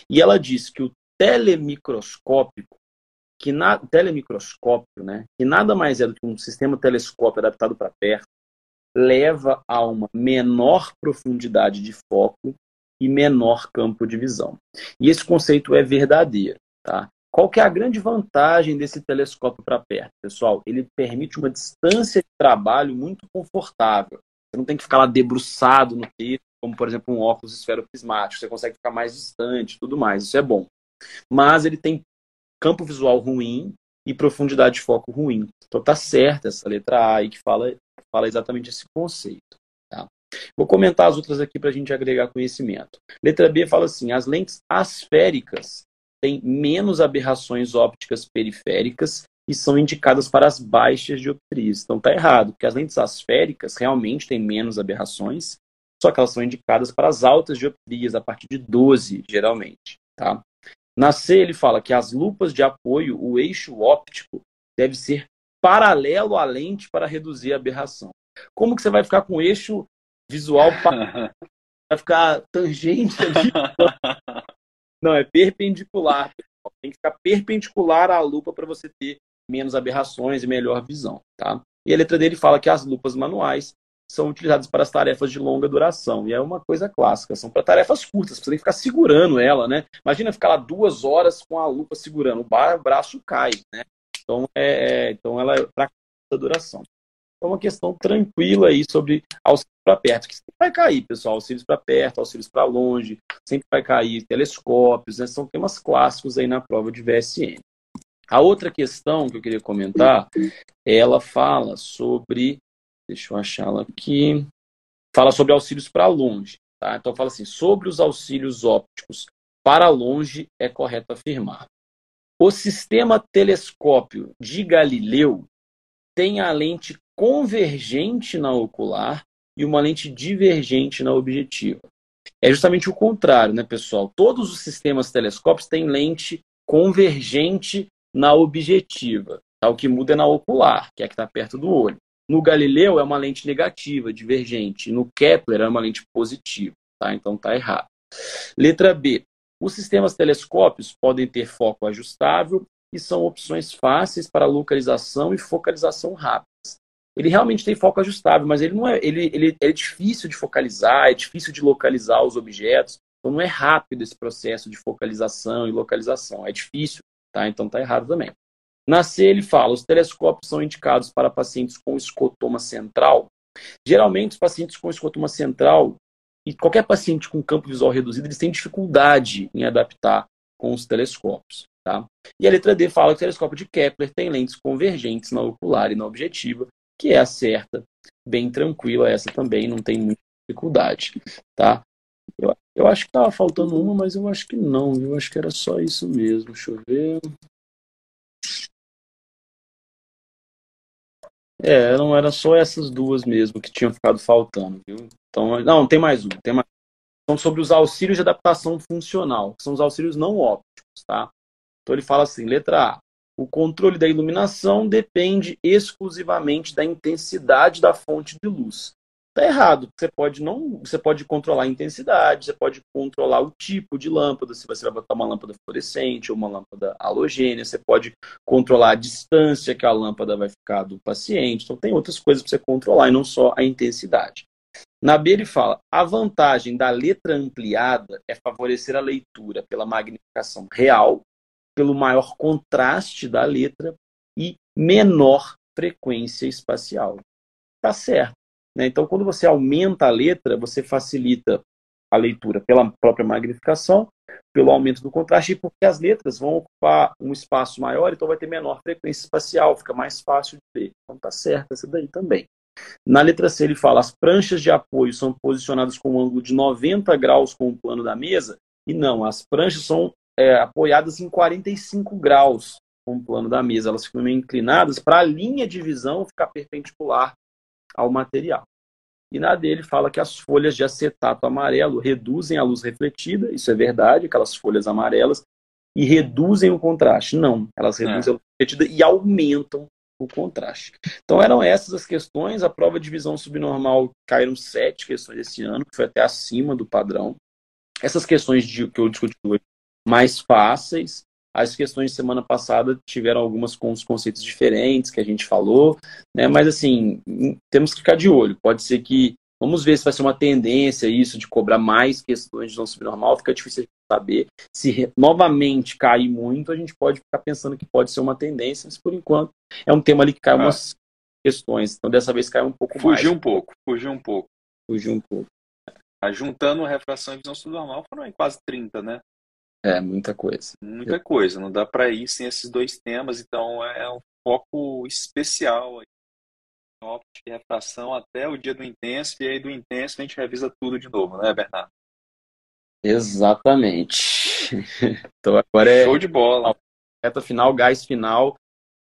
E ela diz que o telemicroscópico, que na, telemicroscópio, né, que nada mais é do que um sistema telescópio adaptado para perto, leva a uma menor profundidade de foco e menor campo de visão. E esse conceito é verdadeiro. Tá? Qual que é a grande vantagem desse telescópio para perto, pessoal? Ele permite uma distância de trabalho muito confortável. Você não tem que ficar lá debruçado no texto, como por exemplo um óculos esferoprismático. Você consegue ficar mais distante, tudo mais. Isso é bom. Mas ele tem campo visual ruim e profundidade de foco ruim. Então tá certa essa letra A aí que fala, fala exatamente esse conceito. Tá? Vou comentar as outras aqui para a gente agregar conhecimento. Letra B fala assim: as lentes asféricas têm menos aberrações ópticas periféricas e são indicadas para as baixas dioptrias. Então está errado, porque as lentes asféricas realmente têm menos aberrações, só que elas são indicadas para as altas dioptrias, a partir de 12, geralmente. Tá? Na C, ele fala que as lupas de apoio, o eixo óptico, deve ser paralelo à lente para reduzir a aberração. Como que você vai ficar com o eixo visual vai ficar tangente ali? Não, é perpendicular. Tem que ficar perpendicular à lupa para você ter menos aberrações e melhor visão. Tá? E a letra dele fala que as lupas manuais são utilizadas para as tarefas de longa duração. E é uma coisa clássica, são para tarefas curtas, você tem que ficar segurando ela, né? Imagina ficar lá duas horas com a lupa segurando, o braço cai, né? Então, é, é então ela é para curta duração. É uma questão tranquila aí sobre auxílios para perto, que sempre vai cair, pessoal, auxílios para perto, auxílios para longe, sempre vai cair telescópios, né? São temas clássicos aí na prova de VSN. A outra questão que eu queria comentar, ela fala sobre, deixa eu achá-la aqui, fala sobre auxílios para longe. Tá? Então fala assim, sobre os auxílios ópticos para longe é correto afirmar. O sistema telescópio de Galileu tem a lente convergente na ocular e uma lente divergente na objetiva. É justamente o contrário, né, pessoal? Todos os sistemas telescópicos têm lente convergente na objetiva. Tá? O que muda é na ocular, que é a que está perto do olho. No Galileu é uma lente negativa, divergente. No Kepler é uma lente positiva. Tá? Então está errado. Letra B. Os sistemas telescópios podem ter foco ajustável e são opções fáceis para localização e focalização rápidas. Ele realmente tem foco ajustável, mas ele não é, ele, ele é difícil de focalizar, é difícil de localizar os objetos. Então não é rápido esse processo de focalização e localização, é difícil, tá? Então tá errado também. Na C ele fala, os telescópios são indicados para pacientes com escotoma central. Geralmente os pacientes com escotoma central e qualquer paciente com campo visual reduzido, eles têm dificuldade em adaptar com os telescópios. Tá? E a letra D fala que o telescópio de Kepler tem lentes convergentes na ocular e na objetiva, que é a certa, bem tranquila essa também, não tem muita dificuldade. Tá? Eu, eu acho que estava faltando uma, mas eu acho que não, eu acho que era só isso mesmo. Deixa eu ver. É, não era só essas duas mesmo que tinham ficado faltando, viu? Então, não, tem mais um, tem mais. São sobre os auxílios de adaptação funcional, que são os auxílios não ópticos, tá? Então ele fala assim, letra A. O controle da iluminação depende exclusivamente da intensidade da fonte de luz. Está errado. Você pode não, você pode controlar a intensidade, você pode controlar o tipo de lâmpada, se você vai botar uma lâmpada fluorescente ou uma lâmpada halogênia, você pode controlar a distância que a lâmpada vai ficar do paciente. Então tem outras coisas para você controlar e não só a intensidade. Na B ele fala: a vantagem da letra ampliada é favorecer a leitura pela magnificação real, pelo maior contraste da letra e menor frequência espacial. Tá certo. Né? Então, quando você aumenta a letra, você facilita a leitura pela própria magnificação, pelo aumento do contraste, e porque as letras vão ocupar um espaço maior, então vai ter menor frequência espacial, fica mais fácil de ler. Então tá certo essa daí também. Na letra C ele fala, as pranchas de apoio são posicionadas com um ângulo de 90 graus com o plano da mesa, e não, as pranchas são é, apoiadas em 45 graus com o plano da mesa, elas ficam meio inclinadas para a linha de visão ficar perpendicular ao material. E na dele fala que as folhas de acetato amarelo reduzem a luz refletida, isso é verdade, aquelas folhas amarelas, e reduzem o contraste. Não, elas reduzem é. a luz refletida e aumentam o contraste. Então eram essas as questões. A prova de visão subnormal caíram sete questões esse ano, que foi até acima do padrão. Essas questões de, que eu discuti hoje mais fáceis. As questões de semana passada tiveram algumas com os conceitos diferentes que a gente falou, né? Mas assim, temos que ficar de olho. Pode ser que Vamos ver se vai ser uma tendência isso de cobrar mais questões de não subnormal. Fica difícil de saber. Se novamente cair muito, a gente pode ficar pensando que pode ser uma tendência, mas por enquanto é um tema ali que cai ah. umas questões. Então dessa vez caiu um pouco fugiu mais. Fugiu um pouco, fugiu um pouco. Fugiu um pouco. Ah, juntando refração e visão subnormal foram quase 30, né? É, muita coisa. Muita coisa, não dá para ir sem esses dois temas, então é um foco especial aí. Óptica e refração até o dia do intenso, e aí do intenso a gente revisa tudo de novo, né, Bernardo? Exatamente. Então agora é. Show de bola. Reta final, gás final.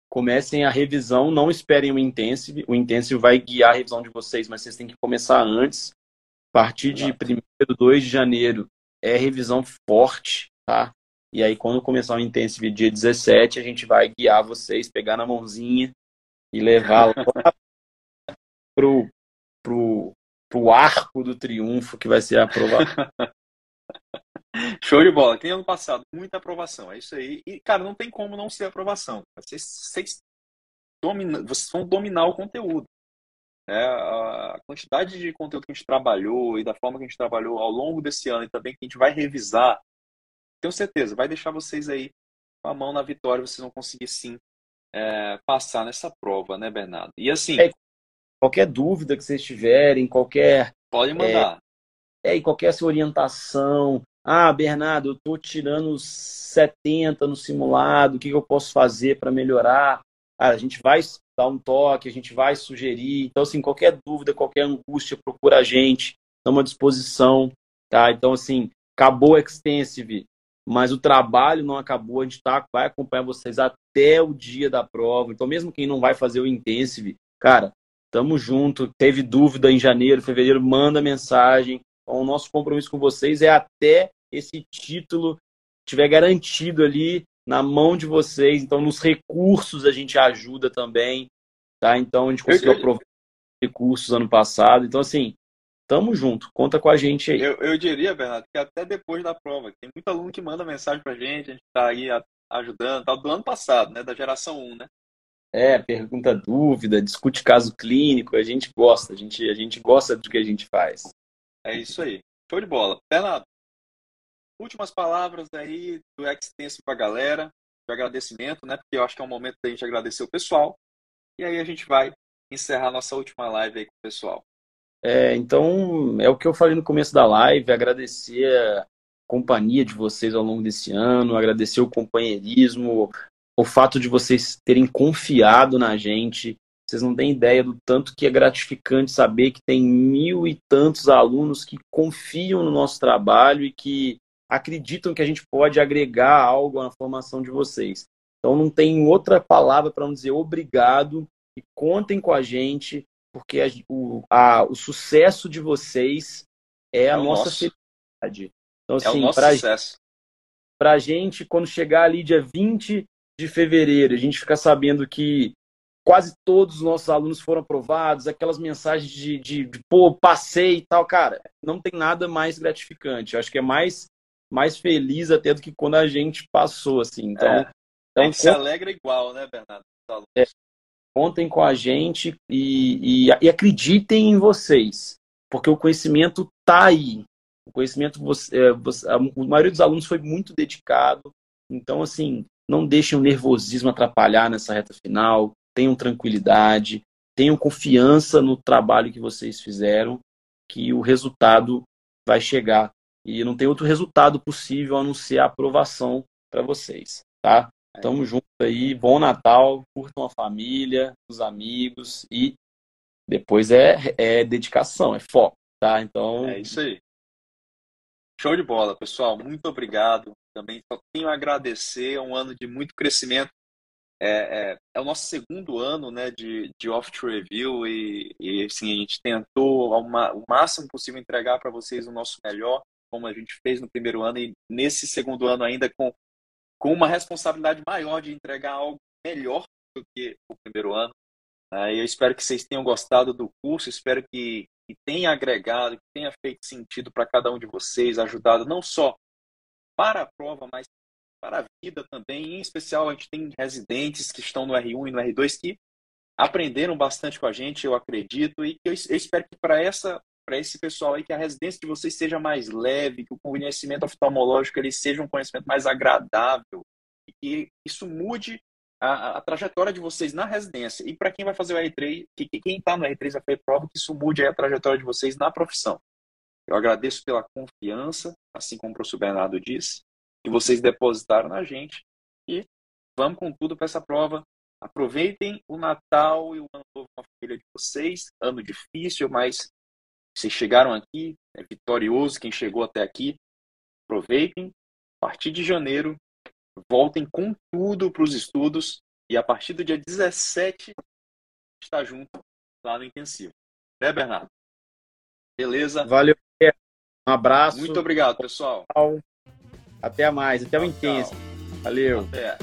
Comecem a revisão, não esperem o Intensive. O Intensive vai guiar a revisão de vocês, mas vocês têm que começar antes. A partir de 1 2 de janeiro é revisão forte tá? E aí, quando começar o Intensive dia 17, a gente vai guiar vocês, pegar na mãozinha e levar lá pro, pro, pro arco do triunfo, que vai ser a aprovação. Show de bola. Tem ano passado muita aprovação. É isso aí. E, cara, não tem como não ser aprovação. Vocês, vocês, domina, vocês vão dominar o conteúdo. É, a quantidade de conteúdo que a gente trabalhou e da forma que a gente trabalhou ao longo desse ano e também que a gente vai revisar tenho certeza, vai deixar vocês aí com a mão na vitória, vocês vão conseguir sim é, passar nessa prova, né, Bernardo? E assim. É, qualquer dúvida que vocês tiverem, qualquer. Pode mandar. É, é, e qualquer sua orientação. Ah, Bernardo, eu estou tirando 70 no simulado, o que, que eu posso fazer para melhorar? Ah, a gente vai dar um toque, a gente vai sugerir. Então, assim, qualquer dúvida, qualquer angústia, procura a gente, estamos à disposição. Tá? Então, assim, acabou o Extensive, mas o trabalho não acabou, a gente tá, vai acompanhar vocês até o dia da prova. Então, mesmo quem não vai fazer o Intensive, cara, tamo junto. Teve dúvida em janeiro, fevereiro, manda mensagem. Então, o nosso compromisso com vocês é até esse título estiver garantido ali na mão de vocês. Então, nos recursos a gente ajuda também, tá? Então, a gente conseguiu aprovar recursos ano passado. Então, assim, tamo junto. Conta com a gente aí. Eu, eu diria, Bernardo, que até depois da prova, tem muito aluno que manda mensagem pra gente, a gente tá aí ajudando, tá do ano passado, né? Da geração 1, né? É, pergunta dúvida, discute caso clínico, a gente gosta, a gente, a gente gosta do que a gente faz. É isso aí. Show de bola. Bernardo, últimas palavras aí do Extenso para a galera, de agradecimento, né? Porque eu acho que é um momento da gente agradecer o pessoal. E aí a gente vai encerrar nossa última live aí com o pessoal. É, então, é o que eu falei no começo da live, agradecer a companhia de vocês ao longo desse ano, agradecer o companheirismo, o fato de vocês terem confiado na gente. Vocês não têm ideia do tanto que é gratificante saber que tem mil e tantos alunos que confiam no nosso trabalho e que acreditam que a gente pode agregar algo na formação de vocês. Então não tem outra palavra para não dizer obrigado e contem com a gente, porque a, o, a, o sucesso de vocês é, é a nossa nosso. felicidade. Então, assim, é o nosso pra, sucesso. Pra gente, quando chegar ali dia 20 de fevereiro, a gente ficar sabendo que quase todos os nossos alunos foram aprovados, aquelas mensagens de, de, de pô, passei e tal, cara, não tem nada mais gratificante. Eu acho que é mais mais feliz até do que quando a gente passou, assim. Então, é, então a gente se alegra igual, né, Bernardo? É, contem com a gente e, e, e, acreditem em vocês, porque o conhecimento está aí. O conhecimento, você, é, você, a, a maioria dos alunos foi muito dedicado. Então, assim, não deixem o nervosismo atrapalhar nessa reta final. Tenham tranquilidade, tenham confiança no trabalho que vocês fizeram, que o resultado vai chegar e não tem outro resultado possível a não ser a aprovação para vocês, tá? Tamo junto aí, bom Natal, curtam a família, os amigos e depois é, é dedicação, é foco, tá? Então. É isso aí. Show de bola, pessoal. Muito obrigado. Também só tenho a agradecer. É um ano de muito crescimento. É, é, é, o nosso segundo ano né, de, de Off Review e, e assim, a gente tentou ao, o máximo possível entregar para vocês o nosso melhor como a gente fez no primeiro ano, e nesse segundo ano ainda com, com uma responsabilidade maior de entregar algo melhor do que o primeiro ano. Uh, eu espero que vocês tenham gostado do curso, espero que, tenha agregado, que tenha feito sentido para cada um de vocês, ajudado não só para a prova, mas para a vida também. Em especial, a gente tem residentes que estão no R1 e no R2 que aprenderam bastante com a gente, eu acredito, e eu espero que para essa para esse pessoal aí que a residência de vocês seja mais leve, que o conhecimento oftalmológico ele seja um conhecimento mais agradável e que isso mude a, a trajetória de vocês na residência. E para quem vai fazer o R3, que, que quem está no R3 vai fazer prova, que isso mude a trajetória de vocês na profissão. Eu agradeço pela confiança, assim como o professor Bernardo disse, que vocês depositaram na gente e vamos com tudo para essa prova. Aproveitem o Natal e o Ano Novo com a família de vocês. Ano difícil, mas vocês chegaram aqui, é vitorioso quem chegou até aqui. Aproveitem. A partir de janeiro, voltem com tudo para os estudos e a partir do dia 17 está junto lá no intensivo. Né, Bernardo? Beleza? Valeu. Um abraço. Muito obrigado, pessoal. Até mais. Até o intenso. Valeu. Até.